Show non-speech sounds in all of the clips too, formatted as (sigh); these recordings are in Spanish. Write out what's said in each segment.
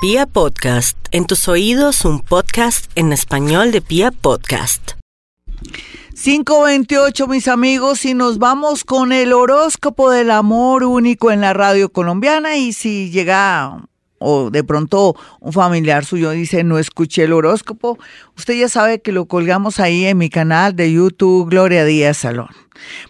Pia Podcast, en tus oídos un podcast en español de Pia Podcast. 528 mis amigos y nos vamos con el horóscopo del amor único en la radio colombiana y si llega o de pronto un familiar suyo dice no escuché el horóscopo, usted ya sabe que lo colgamos ahí en mi canal de YouTube Gloria Díaz Salón.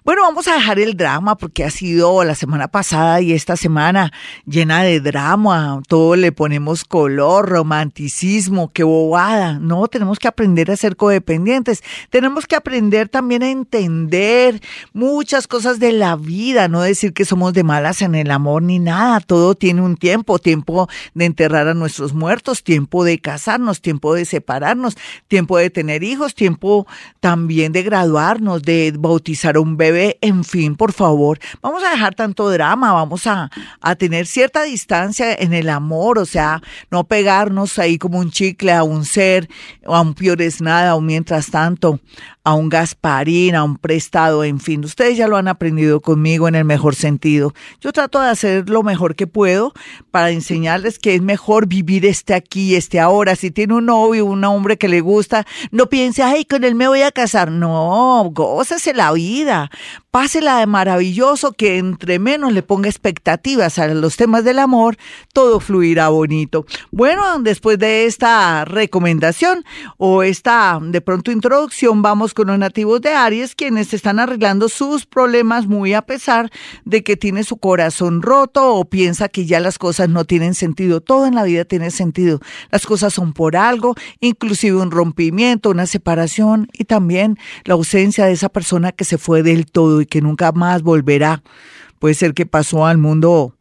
Bueno, vamos a dejar el drama porque ha sido la semana pasada y esta semana llena de drama. Todo le ponemos color, romanticismo, qué bobada. No, tenemos que aprender a ser codependientes. Tenemos que aprender también a entender muchas cosas de la vida. No decir que somos de malas en el amor ni nada. Todo tiene un tiempo. Tiempo de enterrar a nuestros muertos, tiempo de casarnos, tiempo de separarnos, tiempo de tener hijos, tiempo también de graduarnos, de bautizar un bebé, en fin, por favor, vamos a dejar tanto drama, vamos a, a tener cierta distancia en el amor, o sea, no pegarnos ahí como un chicle a un ser, o a un piores nada, o mientras tanto, a un Gasparín, a un prestado, en fin, ustedes ya lo han aprendido conmigo en el mejor sentido. Yo trato de hacer lo mejor que puedo para enseñarles que es mejor vivir este aquí, este ahora. Si tiene un novio, un hombre que le gusta, no piense, ay, con él me voy a casar. No, gócese la vida pásela de maravilloso, que entre menos le ponga expectativas a los temas del amor, todo fluirá bonito. Bueno, después de esta recomendación o esta de pronto introducción, vamos con los nativos de Aries, quienes están arreglando sus problemas muy a pesar de que tiene su corazón roto o piensa que ya las cosas no tienen sentido. Todo en la vida tiene sentido. Las cosas son por algo, inclusive un rompimiento, una separación y también la ausencia de esa persona que se fue del todo y que nunca más volverá. Puede ser que pasó al mundo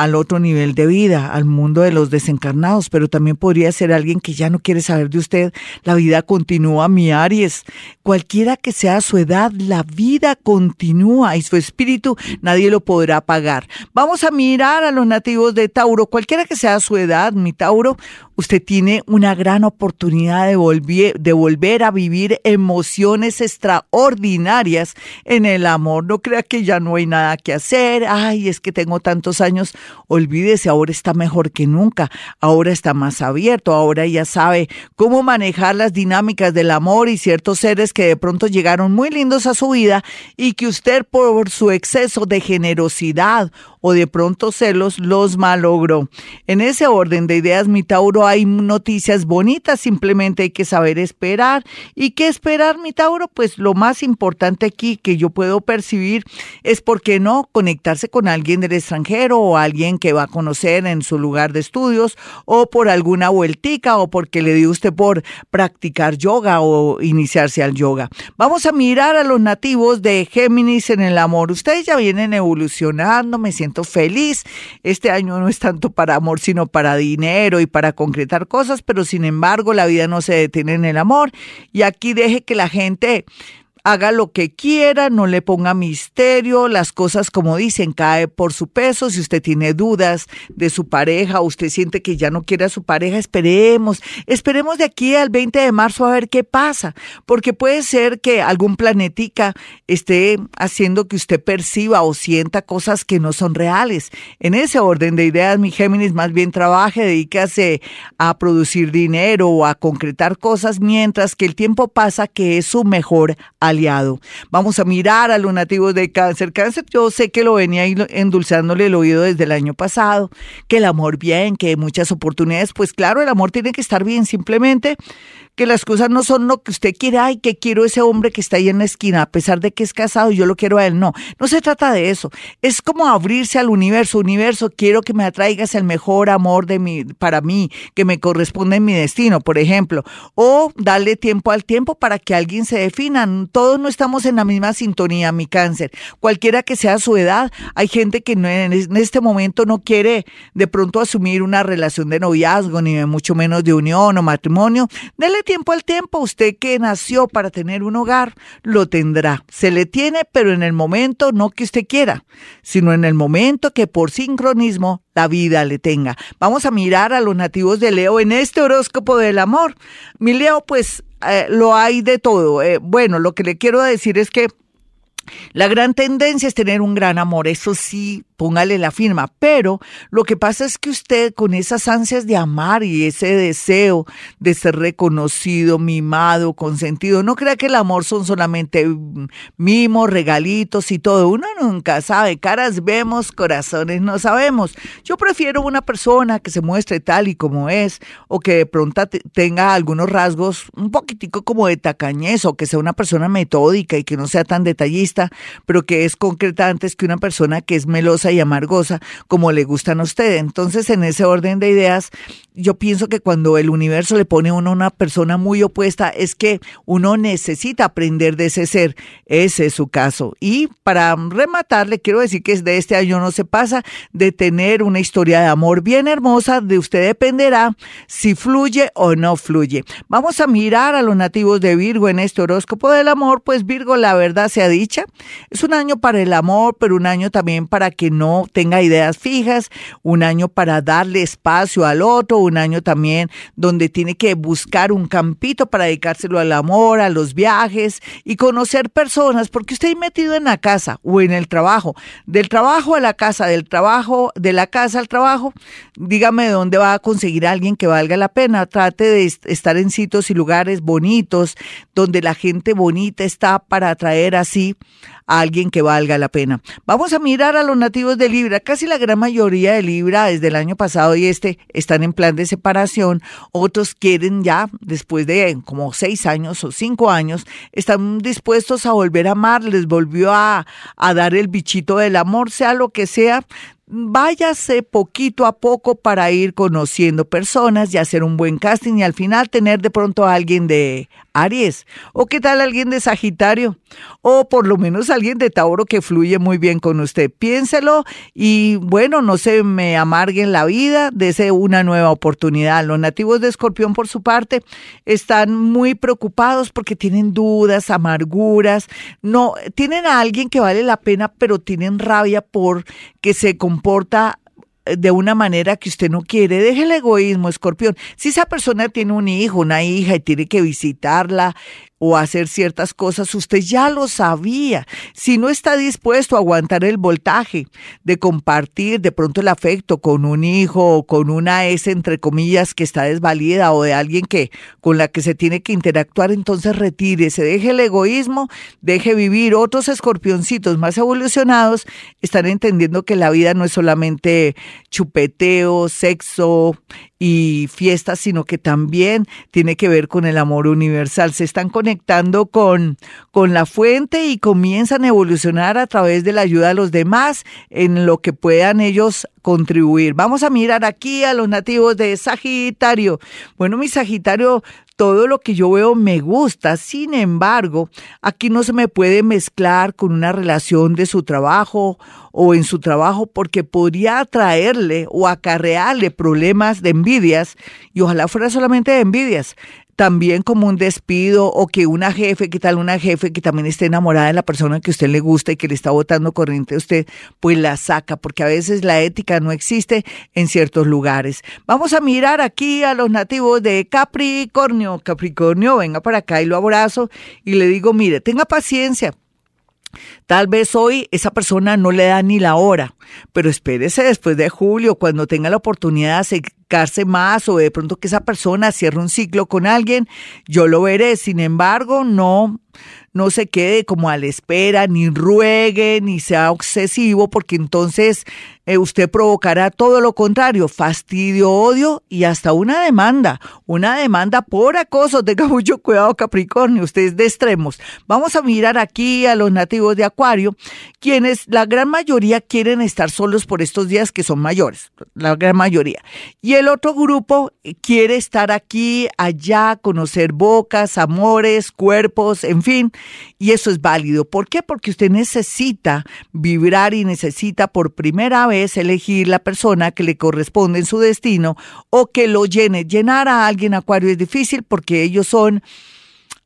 al otro nivel de vida, al mundo de los desencarnados, pero también podría ser alguien que ya no quiere saber de usted. La vida continúa, mi Aries. Cualquiera que sea su edad, la vida continúa y su espíritu nadie lo podrá apagar. Vamos a mirar a los nativos de Tauro. Cualquiera que sea su edad, mi Tauro, usted tiene una gran oportunidad de de volver a vivir emociones extraordinarias en el amor. No crea que ya no hay nada que hacer. Ay, es que tengo tantos años. Olvídese, ahora está mejor que nunca. Ahora está más abierto. Ahora ya sabe cómo manejar las dinámicas del amor y ciertos seres que de pronto llegaron muy lindos a su vida y que usted por su exceso de generosidad o de pronto celos los malogró. En ese orden de ideas, mi Tauro, hay noticias bonitas, simplemente hay que saber esperar. ¿Y qué esperar, mi Tauro? Pues lo más importante aquí que yo puedo percibir es, ¿por qué no conectarse con alguien del extranjero o alguien que va a conocer en su lugar de estudios o por alguna vueltica o porque le dio usted por practicar yoga o iniciarse al yoga? Vamos a mirar a los nativos de Géminis en el amor. Ustedes ya vienen evolucionando, me siento feliz. Este año no es tanto para amor, sino para dinero y para concretar cosas, pero sin embargo la vida no se detiene en el amor. Y aquí deje que la gente haga lo que quiera, no le ponga misterio, las cosas como dicen, cae por su peso. Si usted tiene dudas de su pareja, usted siente que ya no quiere a su pareja, esperemos, esperemos de aquí al 20 de marzo a ver qué pasa, porque puede ser que algún planetica esté haciendo que usted perciba o sienta cosas que no son reales. En ese orden de ideas, mi Géminis más bien trabaje, dedícase a producir dinero o a concretar cosas, mientras que el tiempo pasa que es su mejor aliado. Vamos a mirar a los nativos de cáncer. Cáncer, yo sé que lo venía endulzándole el oído desde el año pasado, que el amor bien, que muchas oportunidades, pues claro, el amor tiene que estar bien, simplemente que las cosas no son lo que usted quiere, ay, que quiero ese hombre que está ahí en la esquina, a pesar de que es casado, yo lo quiero a él. No, no se trata de eso. Es como abrirse al universo. Universo, quiero que me atraigas el mejor amor de mi, para mí, que me corresponde en mi destino, por ejemplo. O darle tiempo al tiempo para que alguien se defina. Todos no estamos en la misma sintonía, mi cáncer. Cualquiera que sea su edad, hay gente que en este momento no quiere de pronto asumir una relación de noviazgo, ni mucho menos de unión o matrimonio. Dele tiempo al tiempo, usted que nació para tener un hogar, lo tendrá. Se le tiene, pero en el momento no que usted quiera, sino en el momento que por sincronismo la vida le tenga. Vamos a mirar a los nativos de Leo en este horóscopo del amor. Mi Leo, pues eh, lo hay de todo. Eh, bueno, lo que le quiero decir es que la gran tendencia es tener un gran amor, eso sí, póngale la firma. Pero lo que pasa es que usted con esas ansias de amar y ese deseo de ser reconocido, mimado, consentido, no crea que el amor son solamente mimos, regalitos y todo. Uno nunca sabe, caras vemos, corazones no sabemos. Yo prefiero una persona que se muestre tal y como es o que de pronto tenga algunos rasgos un poquitico como de tacañez o que sea una persona metódica y que no sea tan detallista, pero que es concreta antes que una persona que es melosa y amargosa como le gustan a usted. Entonces, en ese orden de ideas, yo pienso que cuando el universo le pone a uno una persona muy opuesta, es que uno necesita aprender de ese ser. Ese es su caso. Y para rematar, le quiero decir que de este año no se pasa de tener una historia de amor bien hermosa. De usted dependerá si fluye o no fluye. Vamos a mirar a los nativos de Virgo en este horóscopo del amor. Pues Virgo, la verdad sea dicha, es un año para el amor, pero un año también para que no tenga ideas fijas, un año para darle espacio al otro, un año también donde tiene que buscar un campito para dedicárselo al amor, a los viajes y conocer personas, porque usted metido en la casa o en el trabajo, del trabajo a la casa, del trabajo, de la casa al trabajo, dígame dónde va a conseguir alguien que valga la pena. Trate de estar en sitios y lugares bonitos, donde la gente bonita está para atraer así a alguien que valga la pena. Vamos a mirar a los nativos de Libra. Casi la gran mayoría de Libra desde el año pasado y este están en plan de separación. Otros quieren ya, después de como seis años o cinco años, están dispuestos a volver a amar. Les volvió a, a dar el bichito del amor, sea lo que sea váyase poquito a poco para ir conociendo personas y hacer un buen casting y al final tener de pronto a alguien de Aries o qué tal alguien de Sagitario o por lo menos alguien de Tauro que fluye muy bien con usted. Piénselo y bueno, no se me amarguen la vida, desee una nueva oportunidad. Los nativos de Escorpión por su parte están muy preocupados porque tienen dudas, amarguras, no tienen a alguien que vale la pena, pero tienen rabia por que se comporta de una manera que usted no quiere. Deje el egoísmo, escorpión. Si esa persona tiene un hijo, una hija y tiene que visitarla, o hacer ciertas cosas, usted ya lo sabía. Si no está dispuesto a aguantar el voltaje de compartir de pronto el afecto con un hijo o con una S entre comillas que está desvalida o de alguien que con la que se tiene que interactuar, entonces retírese, deje el egoísmo, deje vivir. Otros escorpioncitos más evolucionados están entendiendo que la vida no es solamente chupeteo, sexo y fiestas, sino que también tiene que ver con el amor universal. Se están conectando con, con la fuente y comienzan a evolucionar a través de la ayuda de los demás en lo que puedan ellos contribuir. Vamos a mirar aquí a los nativos de Sagitario. Bueno, mi Sagitario, todo lo que yo veo me gusta, sin embargo, aquí no se me puede mezclar con una relación de su trabajo o en su trabajo porque podría atraerle o acarrearle problemas de envidias y ojalá fuera solamente de envidias también como un despido o que una jefe, que tal una jefe que también esté enamorada de la persona que usted le gusta y que le está botando corriente a usted, pues la saca, porque a veces la ética no existe en ciertos lugares. Vamos a mirar aquí a los nativos de Capricornio. Capricornio, venga para acá y lo abrazo y le digo, mire, tenga paciencia. Tal vez hoy esa persona no le da ni la hora, pero espérese después de julio, cuando tenga la oportunidad de acercarse más o de pronto que esa persona cierre un ciclo con alguien, yo lo veré. Sin embargo, no no se quede como a la espera, ni ruegue, ni sea obsesivo, porque entonces eh, usted provocará todo lo contrario, fastidio, odio y hasta una demanda, una demanda por acoso. Tenga mucho (laughs) cuidado, Capricornio, usted es de extremos. Vamos a mirar aquí a los nativos de Acuario, quienes la gran mayoría quieren estar solos por estos días que son mayores, la gran mayoría. Y el otro grupo quiere estar aquí, allá, conocer bocas, amores, cuerpos, en fin, y eso es válido. ¿Por qué? Porque usted necesita vibrar y necesita por primera vez elegir la persona que le corresponde en su destino o que lo llene. Llenar a alguien acuario es difícil porque ellos son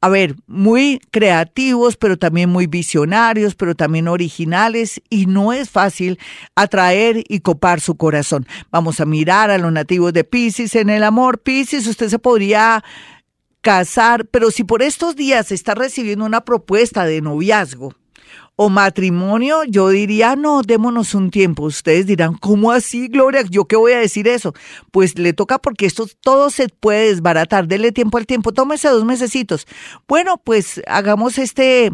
a ver, muy creativos, pero también muy visionarios, pero también originales y no es fácil atraer y copar su corazón. Vamos a mirar a los nativos de Pisces en el amor. Pisces, usted se podría casar, pero si por estos días está recibiendo una propuesta de noviazgo, o matrimonio, yo diría, no, démonos un tiempo. Ustedes dirán, ¿cómo así, Gloria? ¿Yo qué voy a decir eso? Pues le toca porque esto todo se puede desbaratar. Dele tiempo al tiempo, tómese dos mesecitos. Bueno, pues hagamos este,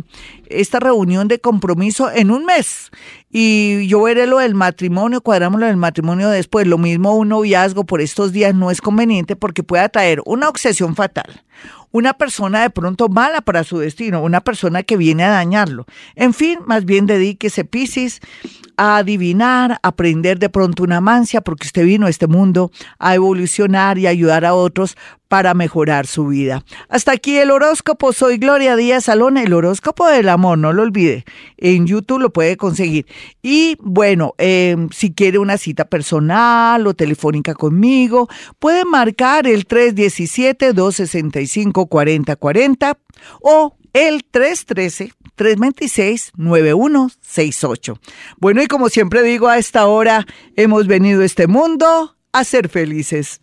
esta reunión de compromiso en un mes y yo veré lo del matrimonio, cuadramos lo del matrimonio después. Lo mismo un noviazgo por estos días no es conveniente porque puede atraer una obsesión fatal, una persona de pronto mala para su destino, una persona que viene a dañarlo. En fin, más bien dedíquese, Piscis, a adivinar, a aprender de pronto una mancia, porque usted vino a este mundo a evolucionar y ayudar a otros para mejorar su vida. Hasta aquí el horóscopo. Soy Gloria Díaz Salón, el horóscopo del amor, no lo olvide. En YouTube lo puede conseguir. Y bueno, eh, si quiere una cita personal o telefónica conmigo, puede marcar el 317-265-4040 o el 313-326-9168. Bueno, y como siempre digo, a esta hora hemos venido a este mundo a ser felices.